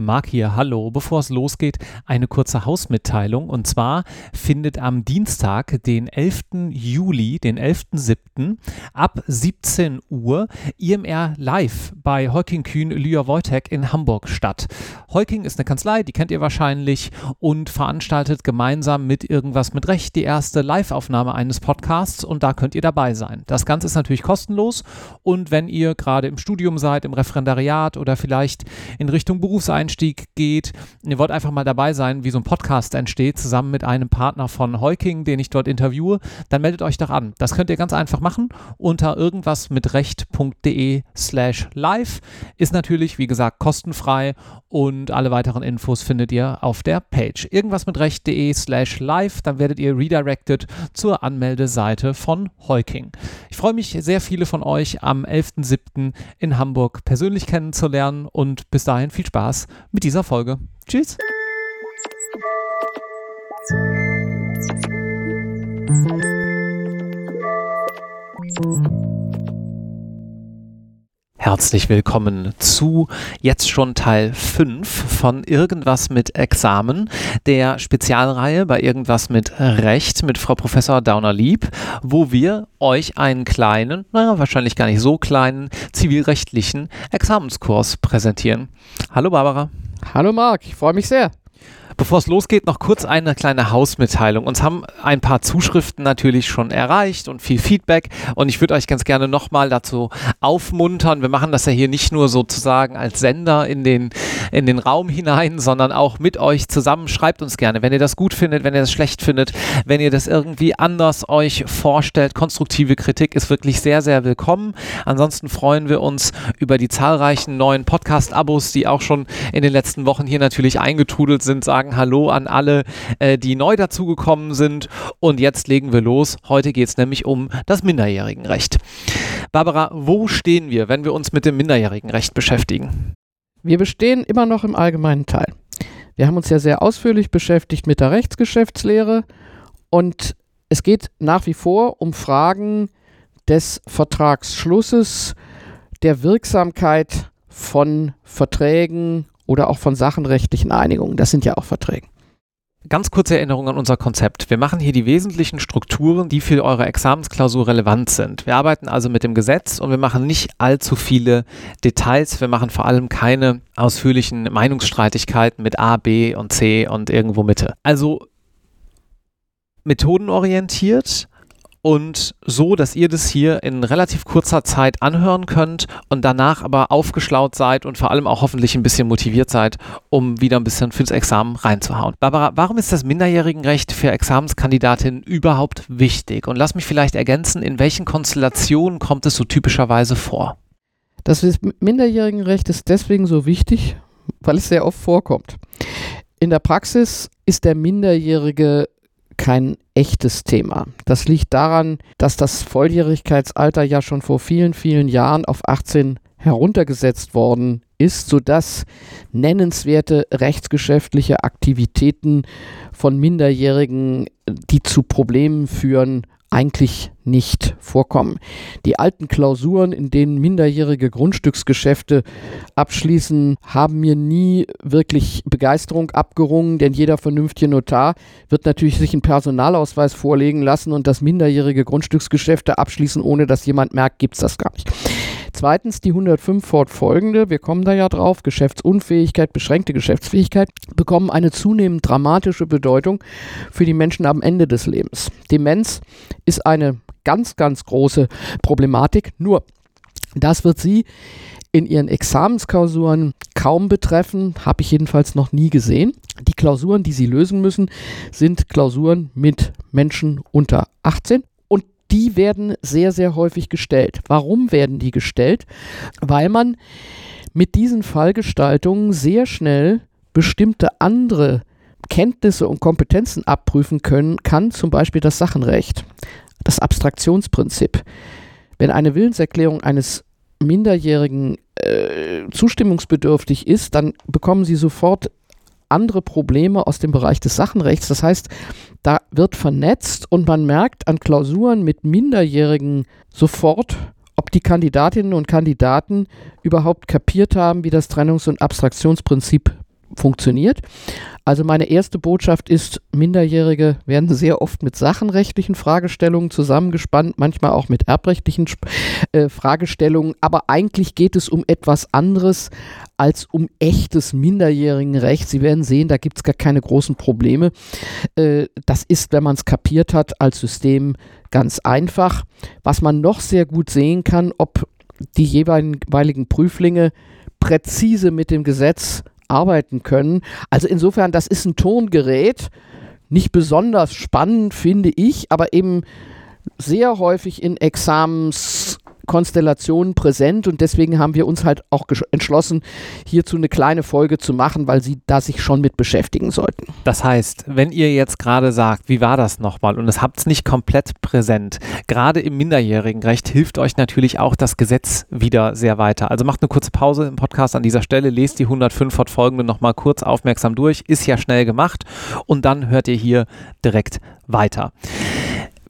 Marc hier, hallo. Bevor es losgeht, eine kurze Hausmitteilung. Und zwar findet am Dienstag, den 11. Juli, den 11.07. ab 17 Uhr IMR Live bei Heuking Kühn Lya Wojtek in Hamburg statt. Heuking ist eine Kanzlei, die kennt ihr wahrscheinlich und veranstaltet gemeinsam mit Irgendwas mit Recht die erste Live-Aufnahme eines Podcasts und da könnt ihr dabei sein. Das Ganze ist natürlich kostenlos und wenn ihr gerade im Studium seid, im Referendariat oder vielleicht in Richtung Berufseinstellung, Einstieg geht. Ihr wollt einfach mal dabei sein, wie so ein Podcast entsteht, zusammen mit einem Partner von Heuking, den ich dort interviewe, dann meldet euch doch an. Das könnt ihr ganz einfach machen unter irgendwas mit recht.de slash live. Ist natürlich, wie gesagt, kostenfrei und alle weiteren Infos findet ihr auf der Page. Irgendwas mit recht.de slash live, dann werdet ihr redirected zur Anmeldeseite von Heuking. Ich freue mich, sehr viele von euch am 11.07. in Hamburg persönlich kennenzulernen und bis dahin viel Spaß mit dieser Folge. Tschüss. Herzlich willkommen zu jetzt schon Teil 5 von Irgendwas mit Examen, der Spezialreihe bei Irgendwas mit Recht mit Frau Professor Dauner-Lieb, wo wir euch einen kleinen, naja, wahrscheinlich gar nicht so kleinen zivilrechtlichen Examenskurs präsentieren. Hallo Barbara. Hallo Marc, ich freue mich sehr. Bevor es losgeht, noch kurz eine kleine Hausmitteilung. Uns haben ein paar Zuschriften natürlich schon erreicht und viel Feedback und ich würde euch ganz gerne nochmal dazu aufmuntern. Wir machen das ja hier nicht nur sozusagen als Sender in den, in den Raum hinein, sondern auch mit euch zusammen. Schreibt uns gerne, wenn ihr das gut findet, wenn ihr das schlecht findet, wenn ihr das irgendwie anders euch vorstellt. Konstruktive Kritik ist wirklich sehr, sehr willkommen. Ansonsten freuen wir uns über die zahlreichen neuen Podcast-Abos, die auch schon in den letzten Wochen hier natürlich eingetrudelt sind. Sagen sagen Hallo an alle, äh, die neu dazugekommen sind. Und jetzt legen wir los. Heute geht es nämlich um das Minderjährigenrecht. Barbara, wo stehen wir, wenn wir uns mit dem Minderjährigenrecht beschäftigen? Wir bestehen immer noch im allgemeinen Teil. Wir haben uns ja sehr ausführlich beschäftigt mit der Rechtsgeschäftslehre und es geht nach wie vor um Fragen des Vertragsschlusses, der Wirksamkeit von Verträgen oder auch von sachenrechtlichen Einigungen. Das sind ja auch Verträge. Ganz kurze Erinnerung an unser Konzept. Wir machen hier die wesentlichen Strukturen, die für eure Examensklausur relevant sind. Wir arbeiten also mit dem Gesetz und wir machen nicht allzu viele Details. Wir machen vor allem keine ausführlichen Meinungsstreitigkeiten mit A, B und C und irgendwo Mitte. Also methodenorientiert, und so, dass ihr das hier in relativ kurzer Zeit anhören könnt und danach aber aufgeschlaut seid und vor allem auch hoffentlich ein bisschen motiviert seid, um wieder ein bisschen fürs Examen reinzuhauen. Barbara, warum ist das Minderjährigenrecht für Examenskandidatinnen überhaupt wichtig? Und lass mich vielleicht ergänzen, in welchen Konstellationen kommt es so typischerweise vor? Das Minderjährigenrecht ist deswegen so wichtig, weil es sehr oft vorkommt. In der Praxis ist der Minderjährige kein echtes Thema. Das liegt daran, dass das Volljährigkeitsalter ja schon vor vielen, vielen Jahren auf 18 heruntergesetzt worden ist, sodass nennenswerte rechtsgeschäftliche Aktivitäten von Minderjährigen, die zu Problemen führen, eigentlich nicht vorkommen. Die alten Klausuren, in denen minderjährige Grundstücksgeschäfte abschließen, haben mir nie wirklich Begeisterung abgerungen, denn jeder vernünftige Notar wird natürlich sich einen Personalausweis vorlegen lassen und das minderjährige Grundstücksgeschäfte abschließen, ohne dass jemand merkt, gibt es das gar nicht. Zweitens die 105 fortfolgende, wir kommen da ja drauf, Geschäftsunfähigkeit, beschränkte Geschäftsfähigkeit, bekommen eine zunehmend dramatische Bedeutung für die Menschen am Ende des Lebens. Demenz ist eine ganz, ganz große Problematik, nur das wird sie in ihren Examensklausuren kaum betreffen, habe ich jedenfalls noch nie gesehen. Die Klausuren, die sie lösen müssen, sind Klausuren mit Menschen unter 18 die werden sehr, sehr häufig gestellt. Warum werden die gestellt? Weil man mit diesen Fallgestaltungen sehr schnell bestimmte andere Kenntnisse und Kompetenzen abprüfen können kann, zum Beispiel das Sachenrecht, das Abstraktionsprinzip. Wenn eine Willenserklärung eines Minderjährigen äh, zustimmungsbedürftig ist, dann bekommen Sie sofort andere Probleme aus dem Bereich des Sachenrechts. Das heißt, da wird vernetzt und man merkt an Klausuren mit Minderjährigen sofort, ob die Kandidatinnen und Kandidaten überhaupt kapiert haben, wie das Trennungs- und Abstraktionsprinzip funktioniert. Also meine erste Botschaft ist, Minderjährige werden sehr oft mit sachenrechtlichen Fragestellungen zusammengespannt, manchmal auch mit erbrechtlichen äh, Fragestellungen, aber eigentlich geht es um etwas anderes als um echtes Minderjährigenrecht. Sie werden sehen, da gibt es gar keine großen Probleme. Äh, das ist, wenn man es kapiert hat, als System ganz einfach. Was man noch sehr gut sehen kann, ob die jeweiligen Prüflinge präzise mit dem Gesetz arbeiten können. Also insofern, das ist ein Tongerät, nicht besonders spannend, finde ich, aber eben sehr häufig in Examens Konstellationen präsent und deswegen haben wir uns halt auch entschlossen, hierzu eine kleine Folge zu machen, weil sie da sich schon mit beschäftigen sollten. Das heißt, wenn ihr jetzt gerade sagt, wie war das nochmal und es habt es nicht komplett präsent, gerade im Minderjährigenrecht hilft euch natürlich auch das Gesetz wieder sehr weiter. Also macht eine kurze Pause im Podcast an dieser Stelle, lest die 105 fortfolgende nochmal kurz aufmerksam durch, ist ja schnell gemacht und dann hört ihr hier direkt weiter.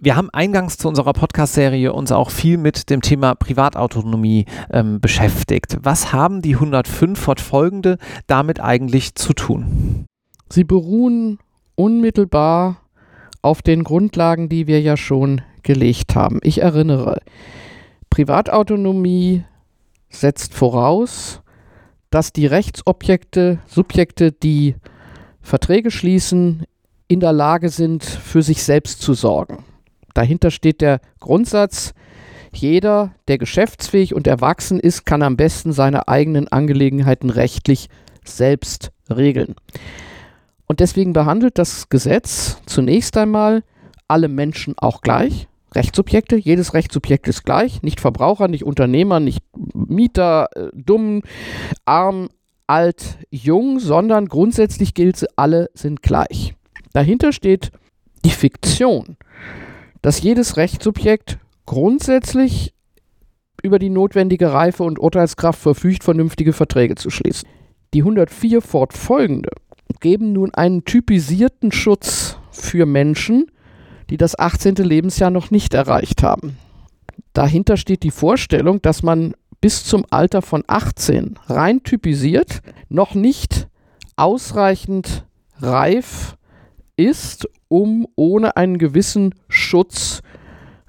Wir haben eingangs zu unserer Podcast-Serie uns auch viel mit dem Thema Privatautonomie ähm, beschäftigt. Was haben die 105 fortfolgende damit eigentlich zu tun? Sie beruhen unmittelbar auf den Grundlagen, die wir ja schon gelegt haben. Ich erinnere, Privatautonomie setzt voraus, dass die Rechtsobjekte, Subjekte, die Verträge schließen, in der Lage sind, für sich selbst zu sorgen. Dahinter steht der Grundsatz, jeder, der geschäftsfähig und erwachsen ist, kann am besten seine eigenen Angelegenheiten rechtlich selbst regeln. Und deswegen behandelt das Gesetz zunächst einmal alle Menschen auch gleich. Rechtssubjekte, jedes Rechtssubjekt ist gleich, nicht Verbraucher, nicht Unternehmer, nicht Mieter, äh, dumm, arm, alt, jung, sondern grundsätzlich gilt, alle sind gleich. Dahinter steht die Fiktion dass jedes Rechtssubjekt grundsätzlich über die notwendige Reife und Urteilskraft verfügt, vernünftige Verträge zu schließen. Die 104 fortfolgende geben nun einen typisierten Schutz für Menschen, die das 18. Lebensjahr noch nicht erreicht haben. Dahinter steht die Vorstellung, dass man bis zum Alter von 18 rein typisiert noch nicht ausreichend reif ist, um ohne einen gewissen Schutz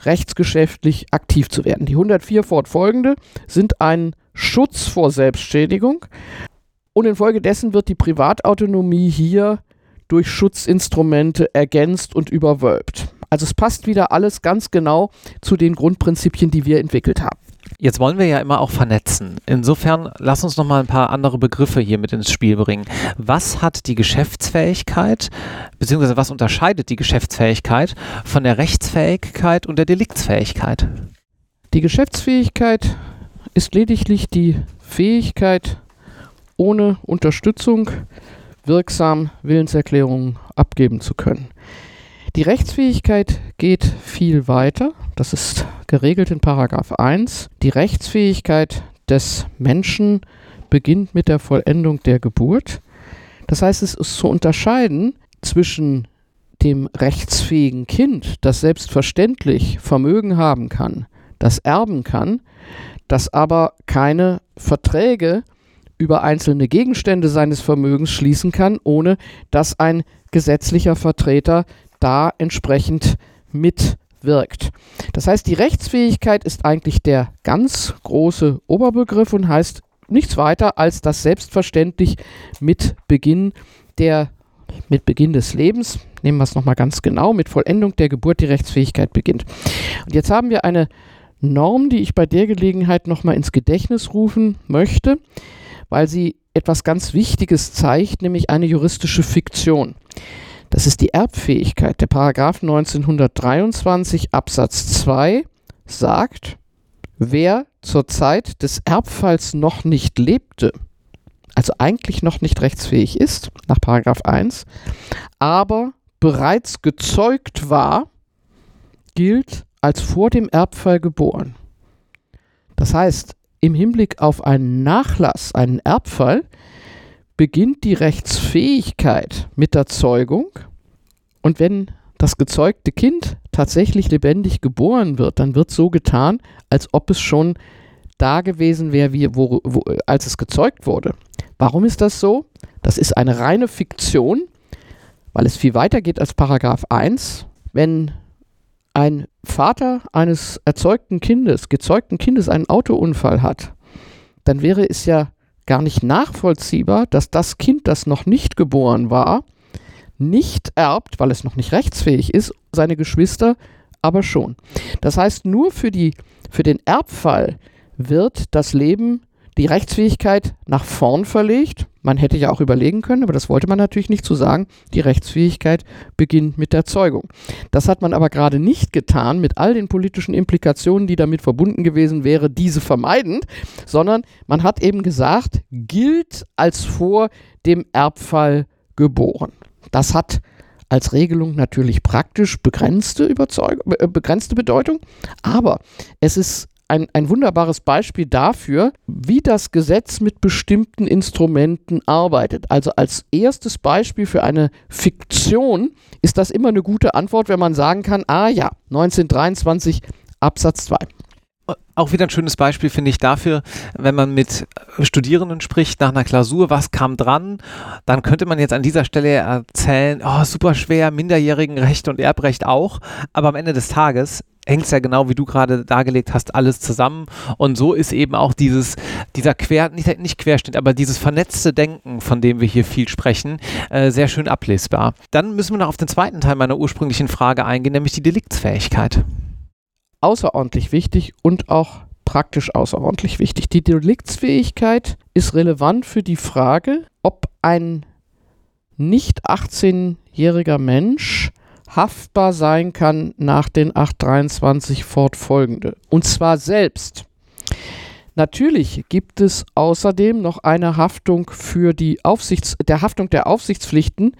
rechtsgeschäftlich aktiv zu werden. Die 104 fortfolgende sind ein Schutz vor Selbstschädigung und infolgedessen wird die Privatautonomie hier durch Schutzinstrumente ergänzt und überwölbt. Also es passt wieder alles ganz genau zu den Grundprinzipien, die wir entwickelt haben. Jetzt wollen wir ja immer auch vernetzen. Insofern lass uns noch mal ein paar andere Begriffe hier mit ins Spiel bringen. Was hat die Geschäftsfähigkeit, beziehungsweise was unterscheidet die Geschäftsfähigkeit von der Rechtsfähigkeit und der Deliktsfähigkeit? Die Geschäftsfähigkeit ist lediglich die Fähigkeit, ohne Unterstützung wirksam Willenserklärungen abgeben zu können. Die Rechtsfähigkeit geht viel weiter. Das ist geregelt in Paragraph 1. Die Rechtsfähigkeit des Menschen beginnt mit der Vollendung der Geburt. Das heißt, es ist zu unterscheiden zwischen dem rechtsfähigen Kind, das selbstverständlich Vermögen haben kann, das erben kann, das aber keine Verträge über einzelne Gegenstände seines Vermögens schließen kann, ohne dass ein gesetzlicher Vertreter da entsprechend mitwirkt. Das heißt, die Rechtsfähigkeit ist eigentlich der ganz große Oberbegriff und heißt nichts weiter, als dass selbstverständlich mit Beginn der mit Beginn des Lebens, nehmen wir es nochmal ganz genau, mit Vollendung der Geburt die Rechtsfähigkeit beginnt. Und jetzt haben wir eine Norm, die ich bei der Gelegenheit nochmal ins Gedächtnis rufen möchte, weil sie etwas ganz Wichtiges zeigt, nämlich eine juristische Fiktion. Das ist die Erbfähigkeit. Der Paragraph 1923 Absatz 2 sagt, wer zur Zeit des Erbfalls noch nicht lebte, also eigentlich noch nicht rechtsfähig ist, nach Paragraph 1, aber bereits gezeugt war, gilt als vor dem Erbfall geboren. Das heißt, im Hinblick auf einen Nachlass, einen Erbfall, beginnt die Rechtsfähigkeit mit der Zeugung und wenn das gezeugte Kind tatsächlich lebendig geboren wird, dann wird so getan, als ob es schon da gewesen wäre, wie, wo, wo, als es gezeugt wurde. Warum ist das so? Das ist eine reine Fiktion, weil es viel weiter geht als Paragraph 1. Wenn ein Vater eines erzeugten Kindes, gezeugten Kindes einen Autounfall hat, dann wäre es ja gar nicht nachvollziehbar, dass das Kind, das noch nicht geboren war, nicht erbt, weil es noch nicht rechtsfähig ist, seine Geschwister aber schon. Das heißt, nur für, die, für den Erbfall wird das Leben, die Rechtsfähigkeit nach vorn verlegt. Man hätte ja auch überlegen können, aber das wollte man natürlich nicht zu sagen. Die Rechtsfähigkeit beginnt mit der Zeugung. Das hat man aber gerade nicht getan mit all den politischen Implikationen, die damit verbunden gewesen wäre, diese vermeidend, sondern man hat eben gesagt, gilt als vor dem Erbfall geboren. Das hat als Regelung natürlich praktisch begrenzte, Überzeug äh, begrenzte Bedeutung, aber es ist ein, ein wunderbares Beispiel dafür, wie das Gesetz mit bestimmten Instrumenten arbeitet. Also als erstes Beispiel für eine Fiktion ist das immer eine gute Antwort, wenn man sagen kann, ah ja, 1923 Absatz 2 auch wieder ein schönes Beispiel, finde ich, dafür, wenn man mit Studierenden spricht nach einer Klausur, was kam dran, dann könnte man jetzt an dieser Stelle erzählen, oh, super schwer, Minderjährigenrecht und Erbrecht auch, aber am Ende des Tages hängt es ja genau, wie du gerade dargelegt hast, alles zusammen. Und so ist eben auch dieses, dieser Quer, nicht, nicht Querschnitt, aber dieses vernetzte Denken, von dem wir hier viel sprechen, äh, sehr schön ablesbar. Dann müssen wir noch auf den zweiten Teil meiner ursprünglichen Frage eingehen, nämlich die Deliktsfähigkeit außerordentlich wichtig und auch praktisch außerordentlich wichtig. Die Deliktsfähigkeit ist relevant für die Frage, ob ein nicht 18-jähriger Mensch haftbar sein kann nach den 823 fortfolgende. Und zwar selbst. Natürlich gibt es außerdem noch eine Haftung für die Aufsichts der Haftung der Aufsichtspflichten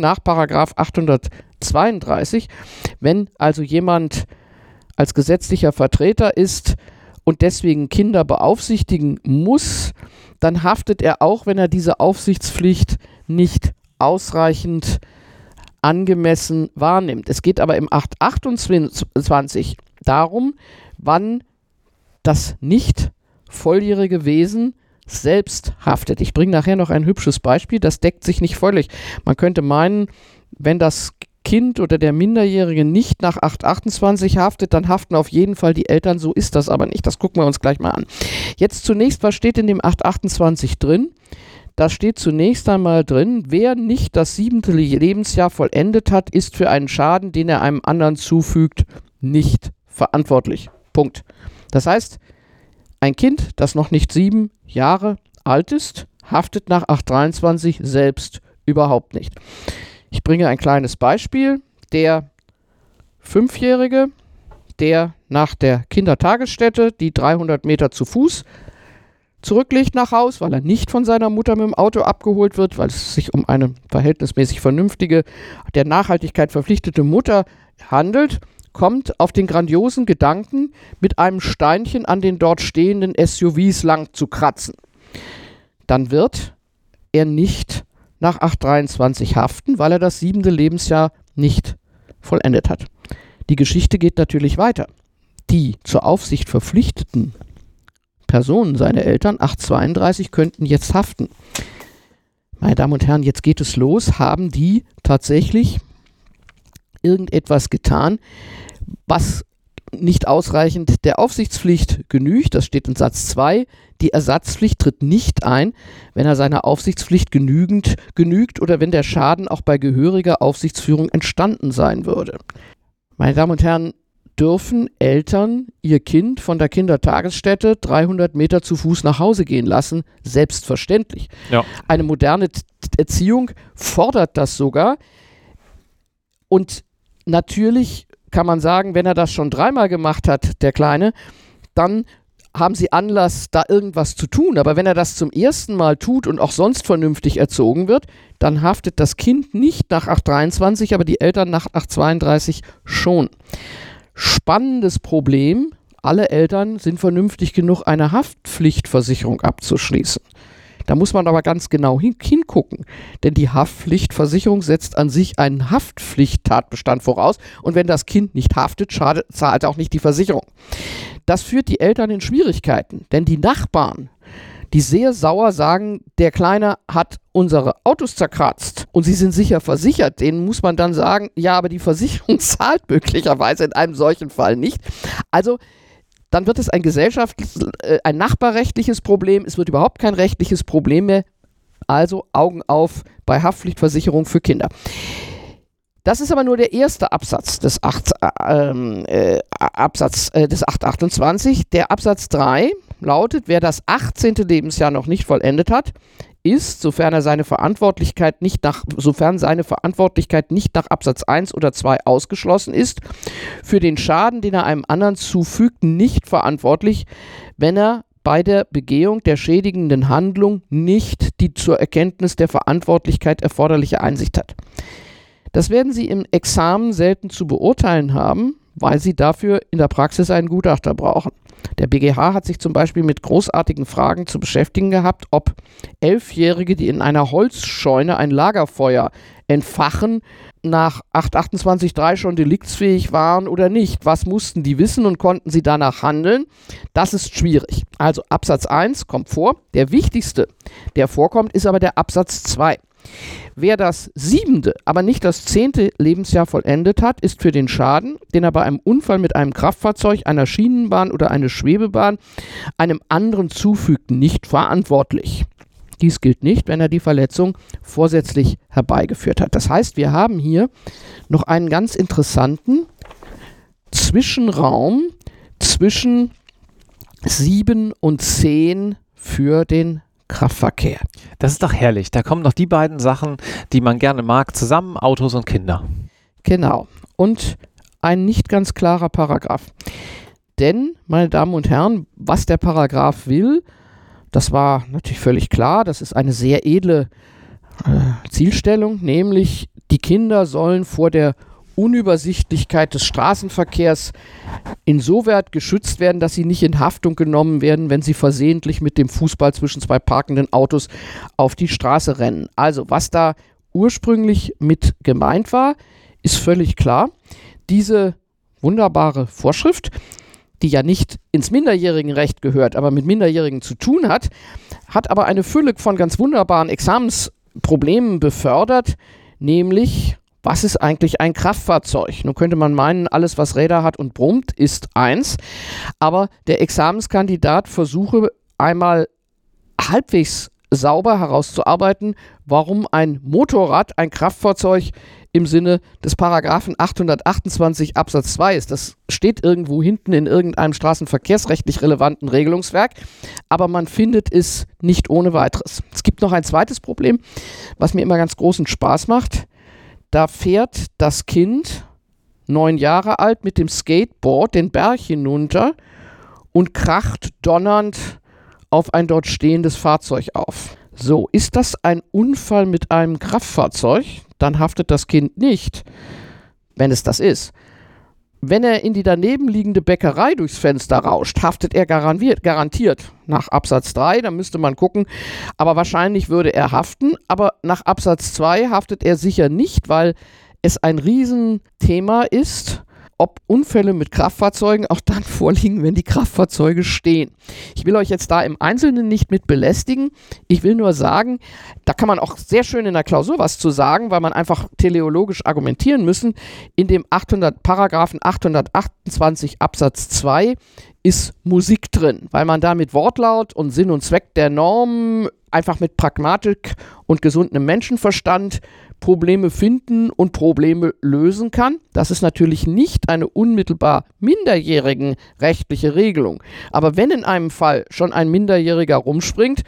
nach 832, wenn also jemand als gesetzlicher Vertreter ist und deswegen Kinder beaufsichtigen muss, dann haftet er auch, wenn er diese Aufsichtspflicht nicht ausreichend angemessen wahrnimmt. Es geht aber im 828 darum, wann das nicht volljährige Wesen selbst haftet. Ich bringe nachher noch ein hübsches Beispiel, das deckt sich nicht völlig. Man könnte meinen, wenn das Kind oder der Minderjährige nicht nach 828 haftet, dann haften auf jeden Fall die Eltern. So ist das aber nicht. Das gucken wir uns gleich mal an. Jetzt zunächst, was steht in dem 828 drin? Da steht zunächst einmal drin, wer nicht das siebente Lebensjahr vollendet hat, ist für einen Schaden, den er einem anderen zufügt, nicht verantwortlich. Punkt. Das heißt, ein Kind, das noch nicht sieben Jahre alt ist, haftet nach 823 selbst überhaupt nicht. Ich bringe ein kleines Beispiel. Der Fünfjährige, der nach der Kindertagesstätte die 300 Meter zu Fuß zurücklegt nach Haus, weil er nicht von seiner Mutter mit dem Auto abgeholt wird, weil es sich um eine verhältnismäßig vernünftige, der Nachhaltigkeit verpflichtete Mutter handelt, kommt auf den grandiosen Gedanken, mit einem Steinchen an den dort stehenden SUVs lang zu kratzen. Dann wird er nicht nach 823 haften, weil er das siebente Lebensjahr nicht vollendet hat. Die Geschichte geht natürlich weiter. Die zur Aufsicht verpflichteten Personen, seine Eltern, 832, könnten jetzt haften. Meine Damen und Herren, jetzt geht es los. Haben die tatsächlich irgendetwas getan, was nicht ausreichend der Aufsichtspflicht genügt, das steht in Satz 2, die Ersatzpflicht tritt nicht ein, wenn er seiner Aufsichtspflicht genügend genügt oder wenn der Schaden auch bei gehöriger Aufsichtsführung entstanden sein würde. Meine Damen und Herren, dürfen Eltern ihr Kind von der Kindertagesstätte 300 Meter zu Fuß nach Hause gehen lassen? Selbstverständlich. Ja. Eine moderne Erziehung fordert das sogar. Und natürlich kann man sagen, wenn er das schon dreimal gemacht hat, der Kleine, dann haben sie Anlass, da irgendwas zu tun. Aber wenn er das zum ersten Mal tut und auch sonst vernünftig erzogen wird, dann haftet das Kind nicht nach 823, aber die Eltern nach 832 schon. Spannendes Problem. Alle Eltern sind vernünftig genug, eine Haftpflichtversicherung abzuschließen. Da muss man aber ganz genau hin hingucken, denn die Haftpflichtversicherung setzt an sich einen Haftpflichttatbestand voraus und wenn das Kind nicht haftet, schadet, zahlt auch nicht die Versicherung. Das führt die Eltern in Schwierigkeiten, denn die Nachbarn, die sehr sauer sagen, der Kleine hat unsere Autos zerkratzt und sie sind sicher versichert. Denen muss man dann sagen, ja, aber die Versicherung zahlt möglicherweise in einem solchen Fall nicht. Also dann wird es ein gesellschaftliches, äh, ein nachbarrechtliches Problem. Es wird überhaupt kein rechtliches Problem mehr. Also Augen auf bei Haftpflichtversicherung für Kinder. Das ist aber nur der erste Absatz des, 8, ähm, äh, Absatz, äh, des 828. Der Absatz 3 lautet, wer das 18. Lebensjahr noch nicht vollendet hat, ist, sofern er seine Verantwortlichkeit nicht nach, sofern seine Verantwortlichkeit nicht nach Absatz 1 oder 2 ausgeschlossen ist, für den Schaden, den er einem anderen zufügt, nicht verantwortlich, wenn er bei der Begehung der schädigenden Handlung nicht die zur Erkenntnis der Verantwortlichkeit erforderliche Einsicht hat. Das werden Sie im Examen selten zu beurteilen haben, weil Sie dafür in der Praxis einen Gutachter brauchen. Der BGH hat sich zum Beispiel mit großartigen Fragen zu beschäftigen gehabt, ob Elfjährige, die in einer Holzscheune ein Lagerfeuer entfachen, nach 828.3 schon deliktsfähig waren oder nicht. Was mussten die wissen und konnten sie danach handeln? Das ist schwierig. Also Absatz 1 kommt vor. Der wichtigste, der vorkommt, ist aber der Absatz 2. Wer das siebente, aber nicht das zehnte Lebensjahr vollendet hat, ist für den Schaden, den er bei einem Unfall mit einem Kraftfahrzeug, einer Schienenbahn oder einer Schwebebahn einem anderen zufügt, nicht verantwortlich. Dies gilt nicht, wenn er die Verletzung vorsätzlich herbeigeführt hat. Das heißt, wir haben hier noch einen ganz interessanten Zwischenraum zwischen 7 und 10 für den Kraftverkehr. Das ist doch herrlich. Da kommen noch die beiden Sachen, die man gerne mag, zusammen, Autos und Kinder. Genau. Und ein nicht ganz klarer Paragraph. Denn, meine Damen und Herren, was der Paragraph will, das war natürlich völlig klar. Das ist eine sehr edle äh, Zielstellung, nämlich die Kinder sollen vor der Unübersichtlichkeit des Straßenverkehrs insoweit geschützt werden, dass sie nicht in Haftung genommen werden, wenn sie versehentlich mit dem Fußball zwischen zwei parkenden Autos auf die Straße rennen. Also, was da ursprünglich mit gemeint war, ist völlig klar. Diese wunderbare Vorschrift, die ja nicht ins Minderjährigenrecht gehört, aber mit Minderjährigen zu tun hat, hat aber eine Fülle von ganz wunderbaren Examensproblemen befördert, nämlich was ist eigentlich ein Kraftfahrzeug? Nun könnte man meinen, alles, was Räder hat und brummt, ist eins. Aber der Examenskandidat versuche einmal halbwegs sauber herauszuarbeiten, warum ein Motorrad ein Kraftfahrzeug im Sinne des Paragraphen 828 Absatz 2 ist. Das steht irgendwo hinten in irgendeinem straßenverkehrsrechtlich relevanten Regelungswerk, aber man findet es nicht ohne weiteres. Es gibt noch ein zweites Problem, was mir immer ganz großen Spaß macht. Da fährt das Kind, neun Jahre alt, mit dem Skateboard den Berg hinunter und kracht donnernd auf ein dort stehendes Fahrzeug auf. So, ist das ein Unfall mit einem Kraftfahrzeug? Dann haftet das Kind nicht, wenn es das ist. Wenn er in die daneben liegende Bäckerei durchs Fenster rauscht, haftet er garantiert nach Absatz 3, dann müsste man gucken, aber wahrscheinlich würde er haften, aber nach Absatz 2 haftet er sicher nicht, weil es ein Riesenthema ist ob Unfälle mit Kraftfahrzeugen auch dann vorliegen, wenn die Kraftfahrzeuge stehen. Ich will euch jetzt da im Einzelnen nicht mit belästigen. Ich will nur sagen, da kann man auch sehr schön in der Klausur was zu sagen, weil man einfach teleologisch argumentieren müssen. In dem 800 Paragraphen 828 Absatz 2 ist Musik drin, weil man da mit Wortlaut und Sinn und Zweck der Norm einfach mit Pragmatik und gesundem Menschenverstand Probleme finden und Probleme lösen kann. Das ist natürlich nicht eine unmittelbar minderjährigen rechtliche Regelung. Aber wenn in einem Fall schon ein Minderjähriger rumspringt,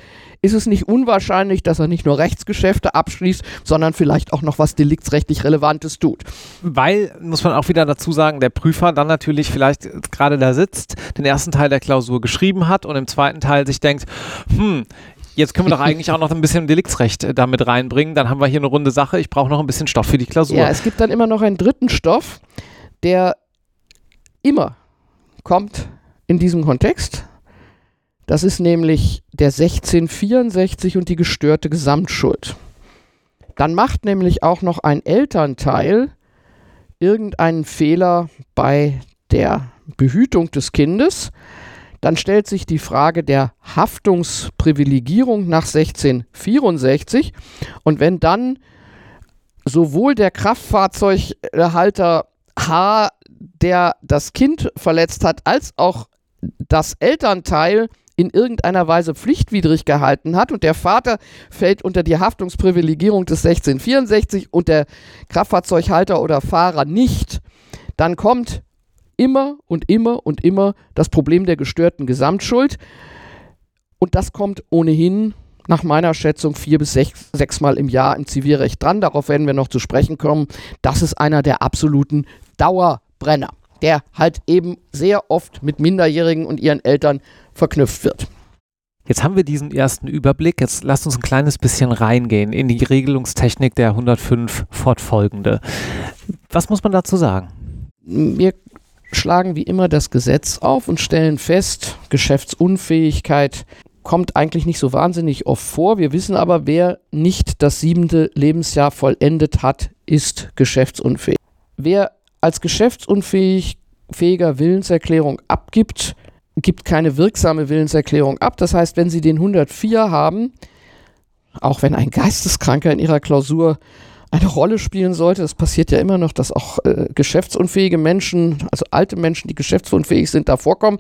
ist es nicht unwahrscheinlich, dass er nicht nur Rechtsgeschäfte abschließt, sondern vielleicht auch noch was deliktsrechtlich Relevantes tut. Weil, muss man auch wieder dazu sagen, der Prüfer dann natürlich vielleicht gerade da sitzt, den ersten Teil der Klausur geschrieben hat und im zweiten Teil sich denkt, hm, Jetzt können wir doch eigentlich auch noch ein bisschen Deliktsrecht äh, damit reinbringen. Dann haben wir hier eine runde Sache. Ich brauche noch ein bisschen Stoff für die Klausur. Ja, es gibt dann immer noch einen dritten Stoff, der immer kommt in diesem Kontext. Das ist nämlich der 1664 und die gestörte Gesamtschuld. Dann macht nämlich auch noch ein Elternteil irgendeinen Fehler bei der Behütung des Kindes dann stellt sich die Frage der Haftungsprivilegierung nach 1664 und wenn dann sowohl der Kraftfahrzeughalter H, der das Kind verletzt hat, als auch das Elternteil in irgendeiner Weise pflichtwidrig gehalten hat und der Vater fällt unter die Haftungsprivilegierung des 1664 und der Kraftfahrzeughalter oder Fahrer nicht, dann kommt immer und immer und immer das Problem der gestörten Gesamtschuld. Und das kommt ohnehin nach meiner Schätzung vier bis sechs, sechs Mal im Jahr im Zivilrecht dran. Darauf werden wir noch zu sprechen kommen. Das ist einer der absoluten Dauerbrenner, der halt eben sehr oft mit Minderjährigen und ihren Eltern verknüpft wird. Jetzt haben wir diesen ersten Überblick. Jetzt lasst uns ein kleines bisschen reingehen in die Regelungstechnik der 105 fortfolgende. Was muss man dazu sagen? Wir schlagen wie immer das Gesetz auf und stellen fest, Geschäftsunfähigkeit kommt eigentlich nicht so wahnsinnig oft vor. Wir wissen aber, wer nicht das siebente Lebensjahr vollendet hat, ist geschäftsunfähig. Wer als geschäftsunfähiger Willenserklärung abgibt, gibt keine wirksame Willenserklärung ab. Das heißt, wenn Sie den 104 haben, auch wenn ein Geisteskranker in Ihrer Klausur eine Rolle spielen sollte. Es passiert ja immer noch, dass auch äh, geschäftsunfähige Menschen, also alte Menschen, die geschäftsunfähig sind, da vorkommen.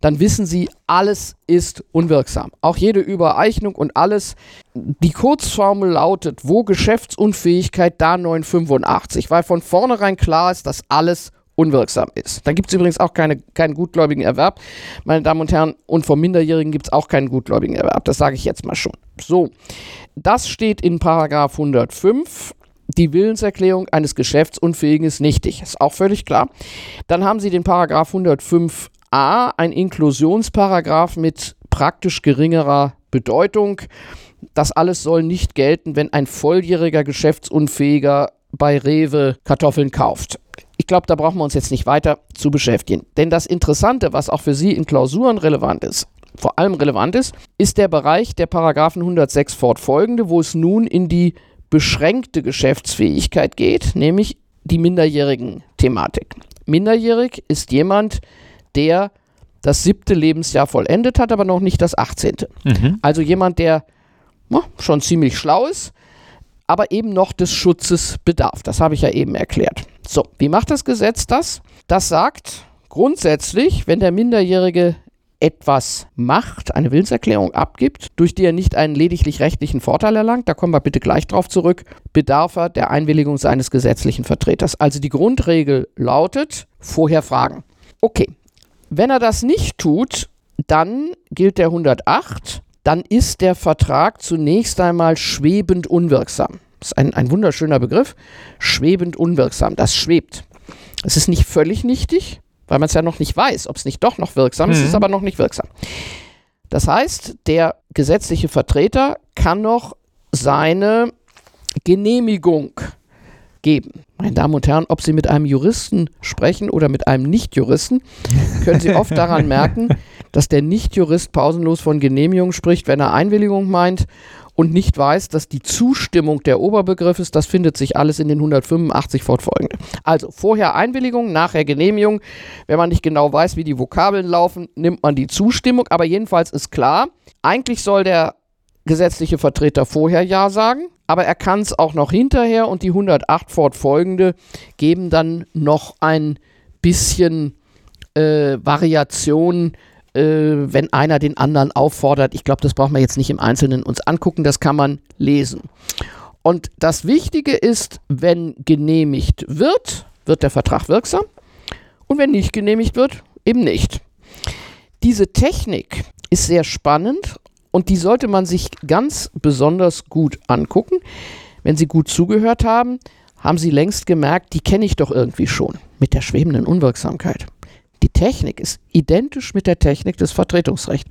Dann wissen Sie, alles ist unwirksam. Auch jede Übereignung und alles. Die Kurzformel lautet, wo Geschäftsunfähigkeit, da 985, weil von vornherein klar ist, dass alles unwirksam ist. Dann gibt es übrigens auch keine, keinen gutgläubigen Erwerb, meine Damen und Herren, und vom Minderjährigen gibt es auch keinen gutgläubigen Erwerb. Das sage ich jetzt mal schon. So, das steht in Paragraph 105 die Willenserklärung eines Geschäftsunfähigen ist nichtig. Ist auch völlig klar. Dann haben Sie den Paragraph 105a, ein Inklusionsparagraph mit praktisch geringerer Bedeutung. Das alles soll nicht gelten, wenn ein volljähriger Geschäftsunfähiger bei Rewe Kartoffeln kauft. Ich glaube, da brauchen wir uns jetzt nicht weiter zu beschäftigen. Denn das Interessante, was auch für Sie in Klausuren relevant ist, vor allem relevant ist, ist der Bereich der Paragraphen 106 fortfolgende, wo es nun in die beschränkte Geschäftsfähigkeit geht, nämlich die minderjährigen Thematik. Minderjährig ist jemand, der das siebte Lebensjahr vollendet hat, aber noch nicht das achtzehnte. Mhm. Also jemand, der na, schon ziemlich schlau ist, aber eben noch des Schutzes bedarf. Das habe ich ja eben erklärt. So, wie macht das Gesetz das? Das sagt grundsätzlich, wenn der Minderjährige etwas macht, eine Willenserklärung abgibt, durch die er nicht einen lediglich rechtlichen Vorteil erlangt, da kommen wir bitte gleich drauf zurück, bedarf er der Einwilligung seines gesetzlichen Vertreters. Also die Grundregel lautet, vorher fragen. Okay, wenn er das nicht tut, dann gilt der 108, dann ist der Vertrag zunächst einmal schwebend unwirksam. Das ist ein, ein wunderschöner Begriff. Schwebend unwirksam. Das schwebt. Es ist nicht völlig nichtig, weil man es ja noch nicht weiß, ob es nicht doch noch wirksam ist, mhm. ist aber noch nicht wirksam. Das heißt, der gesetzliche Vertreter kann noch seine Genehmigung geben. Meine Damen und Herren, ob Sie mit einem Juristen sprechen oder mit einem Nichtjuristen, können Sie oft daran merken, dass der Nichtjurist pausenlos von Genehmigung spricht, wenn er Einwilligung meint und nicht weiß, dass die Zustimmung der Oberbegriff ist, das findet sich alles in den 185 fortfolgenden. Also vorher Einwilligung, nachher Genehmigung. Wenn man nicht genau weiß, wie die Vokabeln laufen, nimmt man die Zustimmung. Aber jedenfalls ist klar, eigentlich soll der gesetzliche Vertreter vorher Ja sagen, aber er kann es auch noch hinterher und die 108 fortfolgende geben dann noch ein bisschen äh, Variation wenn einer den anderen auffordert. Ich glaube, das brauchen wir jetzt nicht im Einzelnen uns angucken, das kann man lesen. Und das Wichtige ist, wenn genehmigt wird, wird der Vertrag wirksam und wenn nicht genehmigt wird, eben nicht. Diese Technik ist sehr spannend und die sollte man sich ganz besonders gut angucken. Wenn Sie gut zugehört haben, haben Sie längst gemerkt, die kenne ich doch irgendwie schon mit der schwebenden Unwirksamkeit. Die Technik ist identisch mit der Technik des Vertretungsrechts.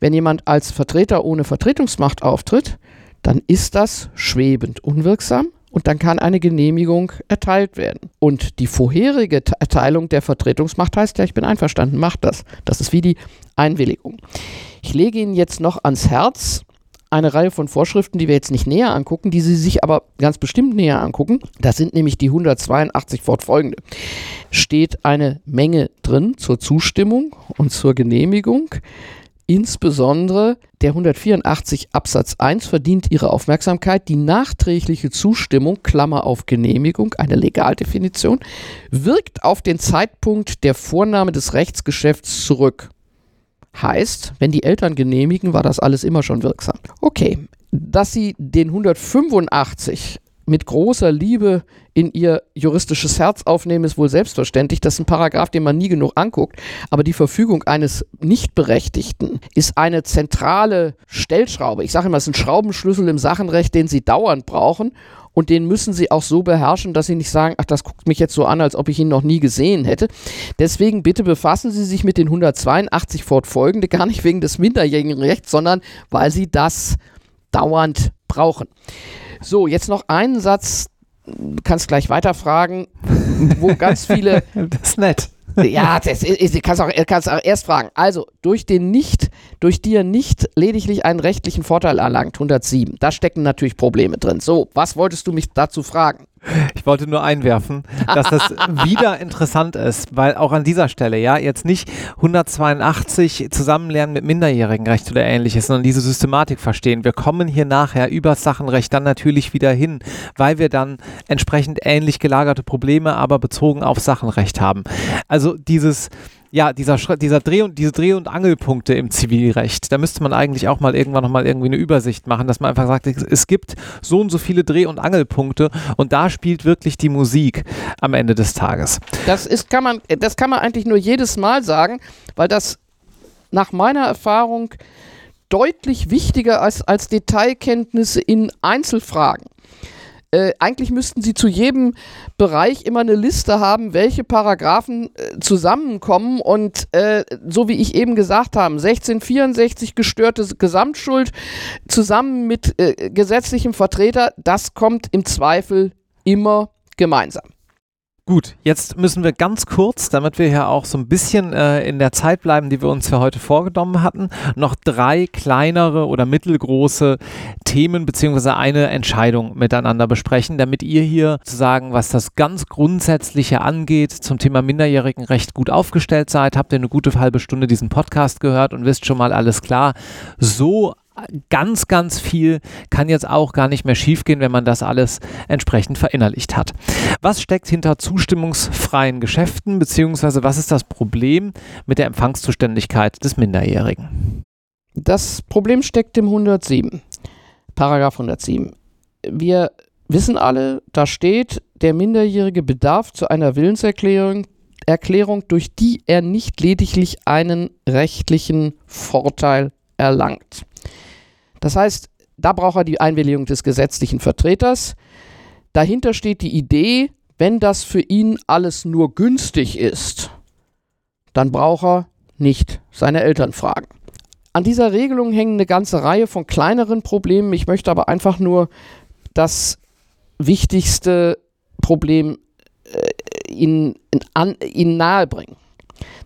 Wenn jemand als Vertreter ohne Vertretungsmacht auftritt, dann ist das schwebend unwirksam und dann kann eine Genehmigung erteilt werden. Und die vorherige Erteilung der Vertretungsmacht heißt ja, ich bin einverstanden, macht das. Das ist wie die Einwilligung. Ich lege Ihnen jetzt noch ans Herz eine Reihe von Vorschriften, die wir jetzt nicht näher angucken, die Sie sich aber ganz bestimmt näher angucken. Das sind nämlich die 182 fortfolgende. Steht eine Menge drin zur Zustimmung und zur Genehmigung. Insbesondere der 184 Absatz 1 verdient Ihre Aufmerksamkeit. Die nachträgliche Zustimmung, Klammer auf Genehmigung, eine Legaldefinition, wirkt auf den Zeitpunkt der Vornahme des Rechtsgeschäfts zurück. Heißt, wenn die Eltern genehmigen, war das alles immer schon wirksam. Okay, dass Sie den 185 mit großer Liebe in ihr juristisches Herz aufnehmen, ist wohl selbstverständlich. Das ist ein Paragraph, den man nie genug anguckt. Aber die Verfügung eines Nichtberechtigten ist eine zentrale Stellschraube. Ich sage immer, es ist ein Schraubenschlüssel im Sachenrecht, den Sie dauernd brauchen. Und den müssen Sie auch so beherrschen, dass Sie nicht sagen, ach, das guckt mich jetzt so an, als ob ich ihn noch nie gesehen hätte. Deswegen bitte befassen Sie sich mit den 182 fortfolgende, gar nicht wegen des minderjährigen Rechts, sondern weil Sie das dauernd brauchen. So, jetzt noch einen Satz, kannst gleich weiterfragen, wo ganz viele. das ist nett. Ja, das ist, kannst auch, kannst auch erst fragen. Also, durch den nicht, durch die er nicht lediglich einen rechtlichen Vorteil erlangt, 107, da stecken natürlich Probleme drin. So, was wolltest du mich dazu fragen? Ich wollte nur einwerfen, dass das wieder interessant ist, weil auch an dieser Stelle, ja, jetzt nicht 182 Zusammenlernen mit Minderjährigenrecht oder ähnliches, sondern diese Systematik verstehen. Wir kommen hier nachher über Sachenrecht dann natürlich wieder hin, weil wir dann entsprechend ähnlich gelagerte Probleme, aber bezogen auf Sachenrecht haben. Also dieses ja, dieser, dieser Dreh- und, diese Dreh- und Angelpunkte im Zivilrecht, da müsste man eigentlich auch mal irgendwann nochmal irgendwie eine Übersicht machen, dass man einfach sagt, es gibt so und so viele Dreh- und Angelpunkte und da spielt wirklich die Musik am Ende des Tages. Das ist, kann man, das kann man eigentlich nur jedes Mal sagen, weil das nach meiner Erfahrung deutlich wichtiger als, als Detailkenntnisse in Einzelfragen. Äh, eigentlich müssten Sie zu jedem Bereich immer eine Liste haben, welche Paragraphen äh, zusammenkommen. Und äh, so wie ich eben gesagt habe, 1664 gestörte Gesamtschuld zusammen mit äh, gesetzlichem Vertreter, das kommt im Zweifel immer gemeinsam. Gut, jetzt müssen wir ganz kurz, damit wir ja auch so ein bisschen äh, in der Zeit bleiben, die wir uns für heute vorgenommen hatten, noch drei kleinere oder mittelgroße Themen beziehungsweise eine Entscheidung miteinander besprechen, damit ihr hier sozusagen, was das ganz Grundsätzliche angeht, zum Thema Minderjährigenrecht gut aufgestellt seid. Habt ihr eine gute halbe Stunde diesen Podcast gehört und wisst schon mal alles klar. So ganz, ganz viel kann jetzt auch gar nicht mehr schiefgehen, wenn man das alles entsprechend verinnerlicht hat. Was steckt hinter zustimmungsfreien Geschäften, beziehungsweise was ist das Problem mit der Empfangszuständigkeit des Minderjährigen? Das Problem steckt im 107, Paragraph 107. Wir wissen alle, da steht, der Minderjährige bedarf zu einer Willenserklärung, Erklärung, durch die er nicht lediglich einen rechtlichen Vorteil erlangt. Das heißt, da braucht er die Einwilligung des gesetzlichen Vertreters. Dahinter steht die Idee, wenn das für ihn alles nur günstig ist, dann braucht er nicht seine Eltern fragen. An dieser Regelung hängen eine ganze Reihe von kleineren Problemen. Ich möchte aber einfach nur das wichtigste Problem äh, Ihnen, an, Ihnen nahebringen.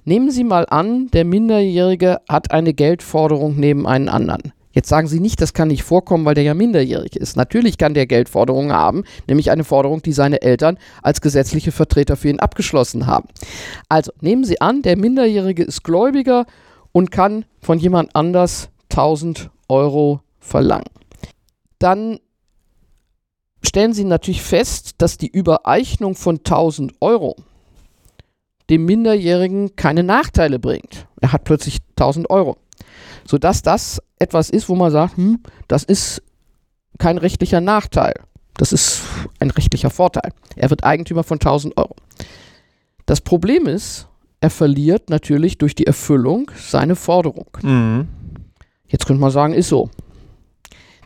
Nehmen Sie mal an, der Minderjährige hat eine Geldforderung neben einen anderen. Jetzt sagen Sie nicht, das kann nicht vorkommen, weil der ja minderjährig ist. Natürlich kann der Geldforderungen haben, nämlich eine Forderung, die seine Eltern als gesetzliche Vertreter für ihn abgeschlossen haben. Also nehmen Sie an, der Minderjährige ist Gläubiger und kann von jemand anders 1000 Euro verlangen. Dann stellen Sie natürlich fest, dass die Übereignung von 1000 Euro dem Minderjährigen keine Nachteile bringt. Er hat plötzlich 1000 Euro sodass das etwas ist, wo man sagt, hm, das ist kein rechtlicher Nachteil. Das ist ein rechtlicher Vorteil. Er wird Eigentümer von 1000 Euro. Das Problem ist, er verliert natürlich durch die Erfüllung seine Forderung. Mhm. Jetzt könnte man sagen, ist so.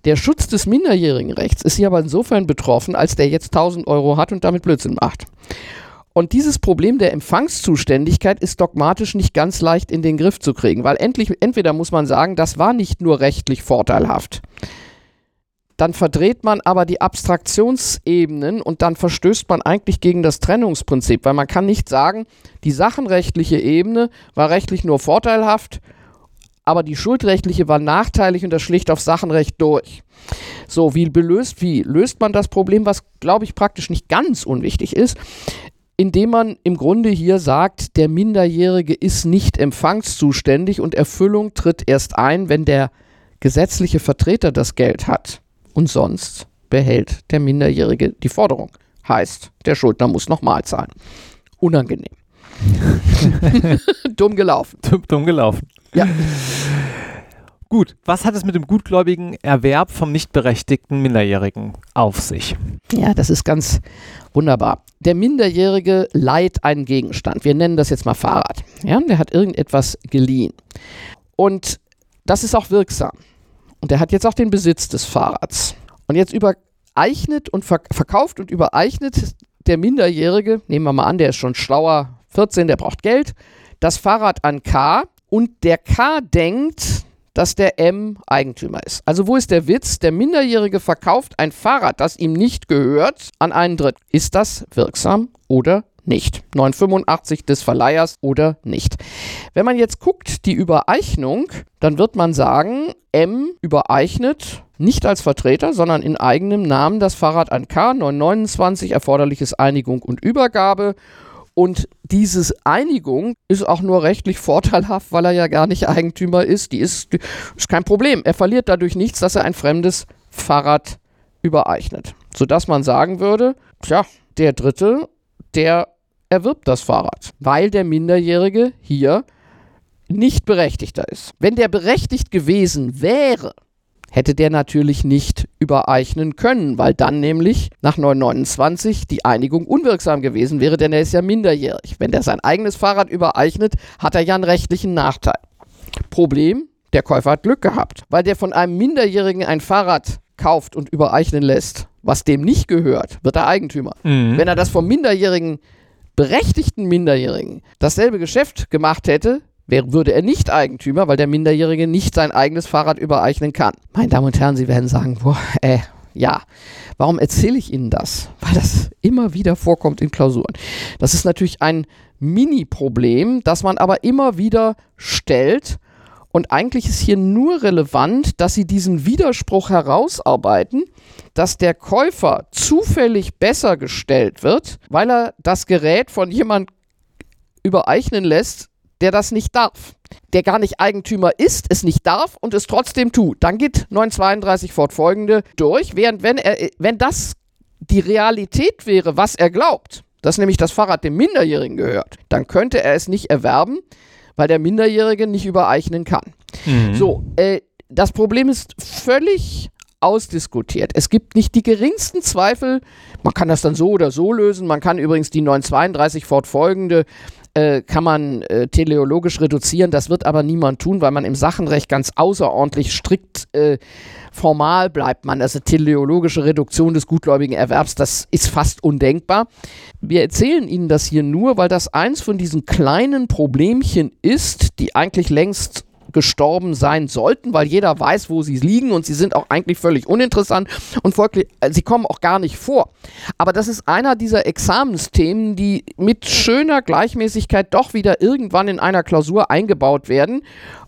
Der Schutz des minderjährigen Rechts ist hier aber insofern betroffen, als der jetzt 1000 Euro hat und damit Blödsinn macht. Und dieses Problem der Empfangszuständigkeit ist dogmatisch nicht ganz leicht in den Griff zu kriegen, weil endlich, entweder muss man sagen, das war nicht nur rechtlich vorteilhaft. Dann verdreht man aber die Abstraktionsebenen und dann verstößt man eigentlich gegen das Trennungsprinzip, weil man kann nicht sagen, die sachenrechtliche Ebene war rechtlich nur vorteilhaft, aber die schuldrechtliche war nachteilig und das schlicht auf Sachenrecht durch. So, wie belöst, wie löst man das Problem, was glaube ich praktisch nicht ganz unwichtig ist, indem man im Grunde hier sagt, der Minderjährige ist nicht empfangszuständig und Erfüllung tritt erst ein, wenn der gesetzliche Vertreter das Geld hat. Und sonst behält der Minderjährige die Forderung. Heißt, der Schuldner muss nochmal zahlen. Unangenehm. Dumm gelaufen. Dumm, dumm gelaufen. Ja. Gut, was hat es mit dem gutgläubigen Erwerb vom nicht berechtigten Minderjährigen auf sich? Ja, das ist ganz wunderbar. Der Minderjährige leiht einen Gegenstand. Wir nennen das jetzt mal Fahrrad. Ja, der hat irgendetwas geliehen. Und das ist auch wirksam. Und er hat jetzt auch den Besitz des Fahrrads. Und jetzt übereignet und ver verkauft und übereignet der Minderjährige, nehmen wir mal an, der ist schon schlauer, 14, der braucht Geld, das Fahrrad an K und der K denkt, dass der M Eigentümer ist. Also wo ist der Witz? Der Minderjährige verkauft ein Fahrrad, das ihm nicht gehört, an einen Dritten. Ist das wirksam oder nicht? 985 des Verleihers oder nicht? Wenn man jetzt guckt, die Übereignung, dann wird man sagen, M übereignet nicht als Vertreter, sondern in eigenem Namen das Fahrrad an K 929 erforderliches Einigung und Übergabe und diese Einigung ist auch nur rechtlich vorteilhaft, weil er ja gar nicht Eigentümer ist. Die ist, ist kein Problem. Er verliert dadurch nichts, dass er ein fremdes Fahrrad übereignet. Sodass man sagen würde, tja, der Dritte, der erwirbt das Fahrrad, weil der Minderjährige hier nicht berechtigter ist. Wenn der berechtigt gewesen wäre, hätte der natürlich nicht übereignen können, weil dann nämlich nach 929 die Einigung unwirksam gewesen wäre, denn er ist ja minderjährig. Wenn der sein eigenes Fahrrad übereignet, hat er ja einen rechtlichen Nachteil. Problem, der Käufer hat Glück gehabt, weil der von einem Minderjährigen ein Fahrrad kauft und übereignen lässt, was dem nicht gehört, wird er Eigentümer. Mhm. Wenn er das vom minderjährigen berechtigten Minderjährigen dasselbe Geschäft gemacht hätte, Wäre, würde er nicht Eigentümer, weil der Minderjährige nicht sein eigenes Fahrrad übereignen kann. Meine Damen und Herren, Sie werden sagen, boah, äh, ja, warum erzähle ich Ihnen das? Weil das immer wieder vorkommt in Klausuren. Das ist natürlich ein Mini-Problem, das man aber immer wieder stellt. Und eigentlich ist hier nur relevant, dass Sie diesen Widerspruch herausarbeiten, dass der Käufer zufällig besser gestellt wird, weil er das Gerät von jemand übereignen lässt, der das nicht darf. Der gar nicht Eigentümer ist, es nicht darf und es trotzdem tut. Dann geht 932 fortfolgende durch, während wenn, er, wenn das die Realität wäre, was er glaubt, dass nämlich das Fahrrad dem Minderjährigen gehört, dann könnte er es nicht erwerben, weil der Minderjährige nicht übereignen kann. Mhm. So, äh, das Problem ist völlig ausdiskutiert. Es gibt nicht die geringsten Zweifel. Man kann das dann so oder so lösen. Man kann übrigens die 932 fortfolgende äh, kann man äh, teleologisch reduzieren. Das wird aber niemand tun, weil man im Sachenrecht ganz außerordentlich strikt äh, formal bleibt man. Also teleologische Reduktion des gutgläubigen Erwerbs, das ist fast undenkbar. Wir erzählen Ihnen das hier nur, weil das eins von diesen kleinen Problemchen ist, die eigentlich längst gestorben sein sollten, weil jeder weiß, wo sie liegen und sie sind auch eigentlich völlig uninteressant und folglich, äh, sie kommen auch gar nicht vor. Aber das ist einer dieser Examensthemen, die mit schöner Gleichmäßigkeit doch wieder irgendwann in einer Klausur eingebaut werden.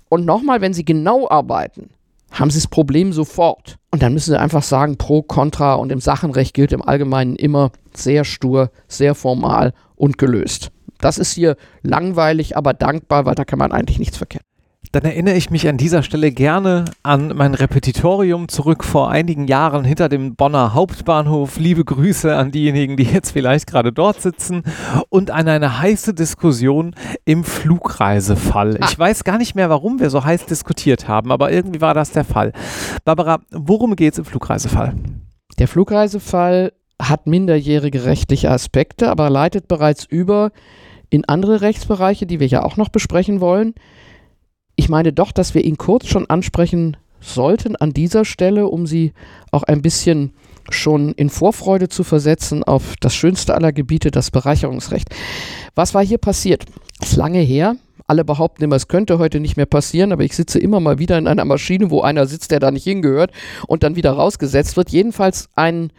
Und nochmal, wenn Sie genau arbeiten, haben Sie das Problem sofort. Und dann müssen Sie einfach sagen, pro, contra und im Sachenrecht gilt im Allgemeinen immer sehr stur, sehr formal und gelöst. Das ist hier langweilig, aber dankbar, weil da kann man eigentlich nichts verkennen dann erinnere ich mich an dieser Stelle gerne an mein Repetitorium zurück vor einigen Jahren hinter dem Bonner Hauptbahnhof. Liebe Grüße an diejenigen, die jetzt vielleicht gerade dort sitzen und an eine heiße Diskussion im Flugreisefall. Ich weiß gar nicht mehr, warum wir so heiß diskutiert haben, aber irgendwie war das der Fall. Barbara, worum geht es im Flugreisefall? Der Flugreisefall hat minderjährige rechtliche Aspekte, aber leitet bereits über in andere Rechtsbereiche, die wir ja auch noch besprechen wollen ich meine doch, dass wir ihn kurz schon ansprechen sollten an dieser Stelle, um sie auch ein bisschen schon in Vorfreude zu versetzen auf das schönste aller Gebiete, das Bereicherungsrecht. Was war hier passiert? Ist lange her. Alle behaupten immer, es könnte heute nicht mehr passieren, aber ich sitze immer mal wieder in einer Maschine, wo einer sitzt, der da nicht hingehört und dann wieder rausgesetzt wird. Jedenfalls ein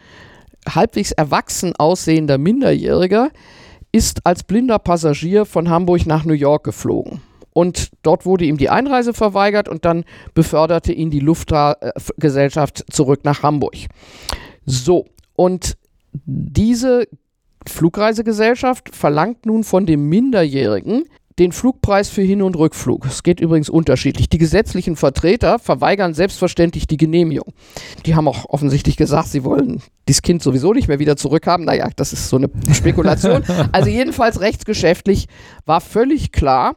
halbwegs erwachsen aussehender Minderjähriger ist als blinder Passagier von Hamburg nach New York geflogen und dort wurde ihm die Einreise verweigert und dann beförderte ihn die Luftgesellschaft zurück nach Hamburg. So, und diese Flugreisegesellschaft verlangt nun von dem Minderjährigen den Flugpreis für Hin- und Rückflug. Es geht übrigens unterschiedlich. Die gesetzlichen Vertreter verweigern selbstverständlich die Genehmigung. Die haben auch offensichtlich gesagt, sie wollen dieses Kind sowieso nicht mehr wieder zurückhaben. Naja, das ist so eine Spekulation. also jedenfalls rechtsgeschäftlich war völlig klar,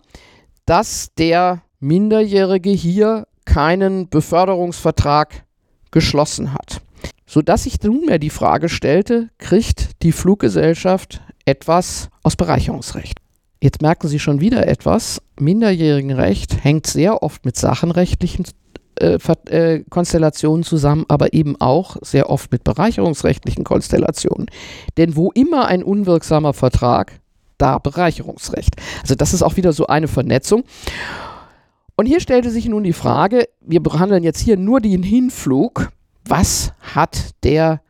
dass der Minderjährige hier keinen Beförderungsvertrag geschlossen hat. Sodass sich nunmehr die Frage stellte, kriegt die Fluggesellschaft etwas aus Bereicherungsrecht? Jetzt merken Sie schon wieder etwas. Minderjährigenrecht hängt sehr oft mit sachenrechtlichen äh, äh, Konstellationen zusammen, aber eben auch sehr oft mit bereicherungsrechtlichen Konstellationen. Denn wo immer ein unwirksamer Vertrag, da Bereicherungsrecht. Also das ist auch wieder so eine Vernetzung. Und hier stellte sich nun die Frage, wir behandeln jetzt hier nur den Hinflug. Was hat der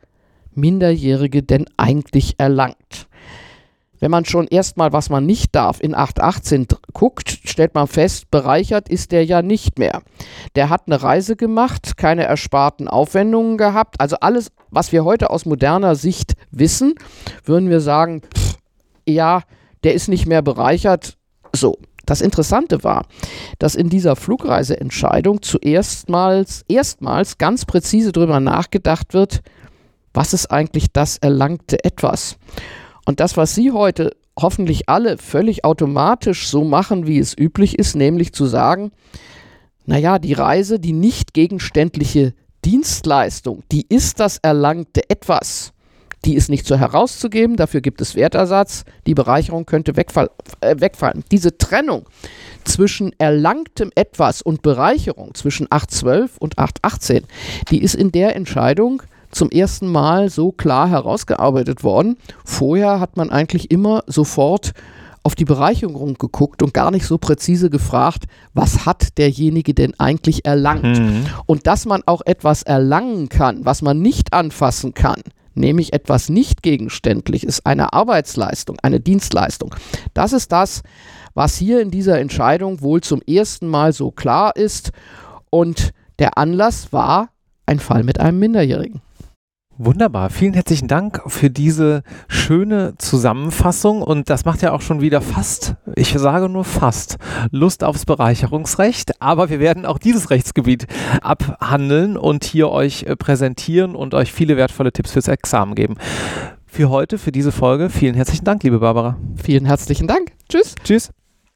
Minderjährige denn eigentlich erlangt? Wenn man schon erstmal, was man nicht darf, in 818 guckt, stellt man fest, bereichert ist der ja nicht mehr. Der hat eine Reise gemacht, keine ersparten Aufwendungen gehabt. Also alles, was wir heute aus moderner Sicht wissen, würden wir sagen, pff, ja, der ist nicht mehr bereichert. So. Das Interessante war, dass in dieser Flugreiseentscheidung zuerstmals erstmals ganz präzise darüber nachgedacht wird, was ist eigentlich das erlangte Etwas. Und das, was Sie heute hoffentlich alle völlig automatisch so machen, wie es üblich ist, nämlich zu sagen, naja, die Reise, die nicht gegenständliche Dienstleistung, die ist das erlangte etwas. Die ist nicht so herauszugeben, dafür gibt es Wertersatz, die Bereicherung könnte wegfall, äh, wegfallen. Diese Trennung zwischen erlangtem etwas und Bereicherung, zwischen 8.12 und 8.18, die ist in der Entscheidung zum ersten Mal so klar herausgearbeitet worden. Vorher hat man eigentlich immer sofort auf die Bereicherung geguckt und gar nicht so präzise gefragt, was hat derjenige denn eigentlich erlangt? Mhm. Und dass man auch etwas erlangen kann, was man nicht anfassen kann, nämlich etwas nicht gegenständliches, eine Arbeitsleistung, eine Dienstleistung. Das ist das, was hier in dieser Entscheidung wohl zum ersten Mal so klar ist. Und der Anlass war ein Fall mit einem Minderjährigen. Wunderbar. Vielen herzlichen Dank für diese schöne Zusammenfassung. Und das macht ja auch schon wieder fast, ich sage nur fast, Lust aufs Bereicherungsrecht. Aber wir werden auch dieses Rechtsgebiet abhandeln und hier euch äh, präsentieren und euch viele wertvolle Tipps fürs Examen geben. Für heute, für diese Folge, vielen herzlichen Dank, liebe Barbara. Vielen herzlichen Dank. Tschüss. Tschüss.